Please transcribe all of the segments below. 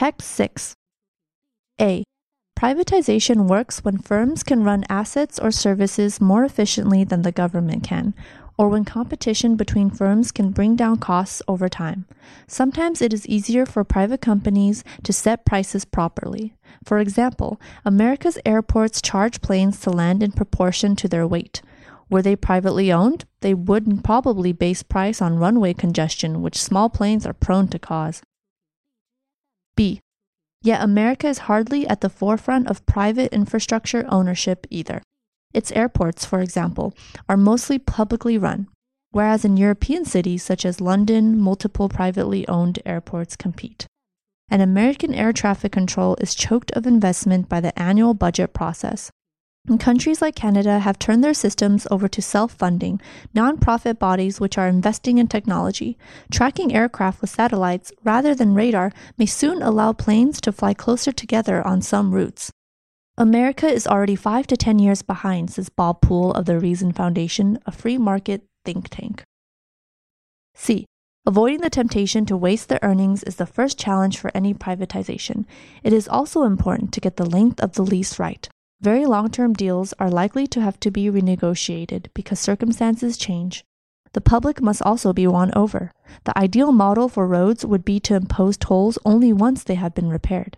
Text 6. A. Privatization works when firms can run assets or services more efficiently than the government can, or when competition between firms can bring down costs over time. Sometimes it is easier for private companies to set prices properly. For example, America's airports charge planes to land in proportion to their weight. Were they privately owned, they would probably base price on runway congestion, which small planes are prone to cause. B. Yet America is hardly at the forefront of private infrastructure ownership either. Its airports, for example, are mostly publicly run, whereas in European cities such as London, multiple privately owned airports compete. And American air traffic control is choked of investment by the annual budget process. And countries like Canada have turned their systems over to self funding, nonprofit bodies which are investing in technology. Tracking aircraft with satellites rather than radar may soon allow planes to fly closer together on some routes. America is already five to 10 years behind, says Bob Poole of the Reason Foundation, a free market think tank. C. Avoiding the temptation to waste the earnings is the first challenge for any privatization. It is also important to get the length of the lease right. Very long term deals are likely to have to be renegotiated because circumstances change. The public must also be won over. The ideal model for roads would be to impose tolls only once they have been repaired.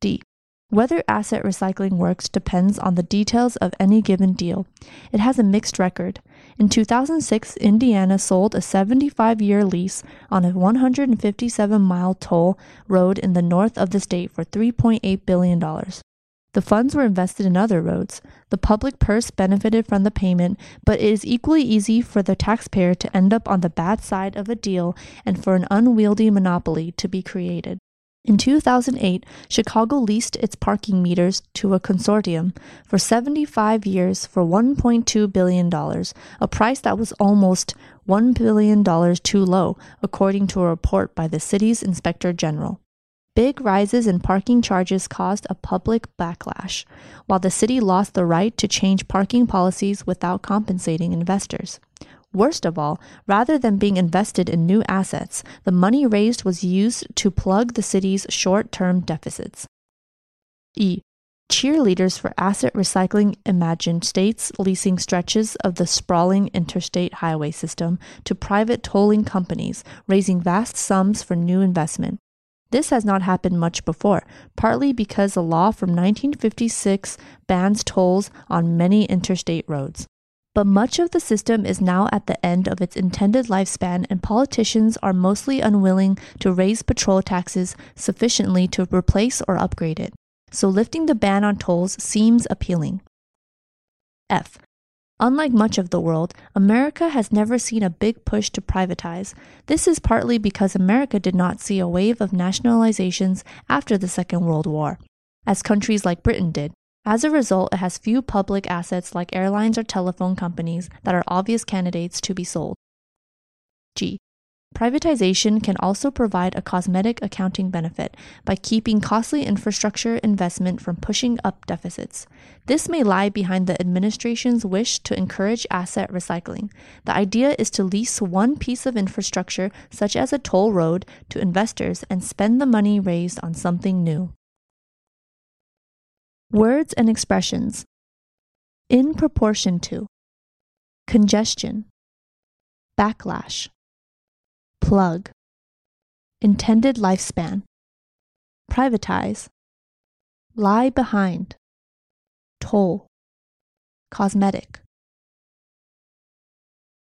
D. Whether asset recycling works depends on the details of any given deal. It has a mixed record. In 2006, Indiana sold a 75 year lease on a 157 mile toll road in the north of the state for $3.8 billion. The funds were invested in other roads. The public purse benefited from the payment, but it is equally easy for the taxpayer to end up on the bad side of a deal and for an unwieldy monopoly to be created. In 2008, Chicago leased its parking meters to a consortium for 75 years for $1.2 billion, a price that was almost $1 billion too low, according to a report by the city's inspector general. Big rises in parking charges caused a public backlash, while the city lost the right to change parking policies without compensating investors. Worst of all, rather than being invested in new assets, the money raised was used to plug the city's short term deficits. E. Cheerleaders for asset recycling imagined states leasing stretches of the sprawling interstate highway system to private tolling companies, raising vast sums for new investment. This has not happened much before, partly because a law from 1956 bans tolls on many interstate roads. But much of the system is now at the end of its intended lifespan, and politicians are mostly unwilling to raise patrol taxes sufficiently to replace or upgrade it. So lifting the ban on tolls seems appealing. F. Unlike much of the world, America has never seen a big push to privatize. This is partly because America did not see a wave of nationalizations after the Second World War, as countries like Britain did. As a result, it has few public assets like airlines or telephone companies that are obvious candidates to be sold. G. Privatization can also provide a cosmetic accounting benefit by keeping costly infrastructure investment from pushing up deficits. This may lie behind the administration's wish to encourage asset recycling. The idea is to lease one piece of infrastructure, such as a toll road, to investors and spend the money raised on something new. Words and expressions in proportion to congestion, backlash plug, intended lifespan, privatize, lie behind, toll, cosmetic.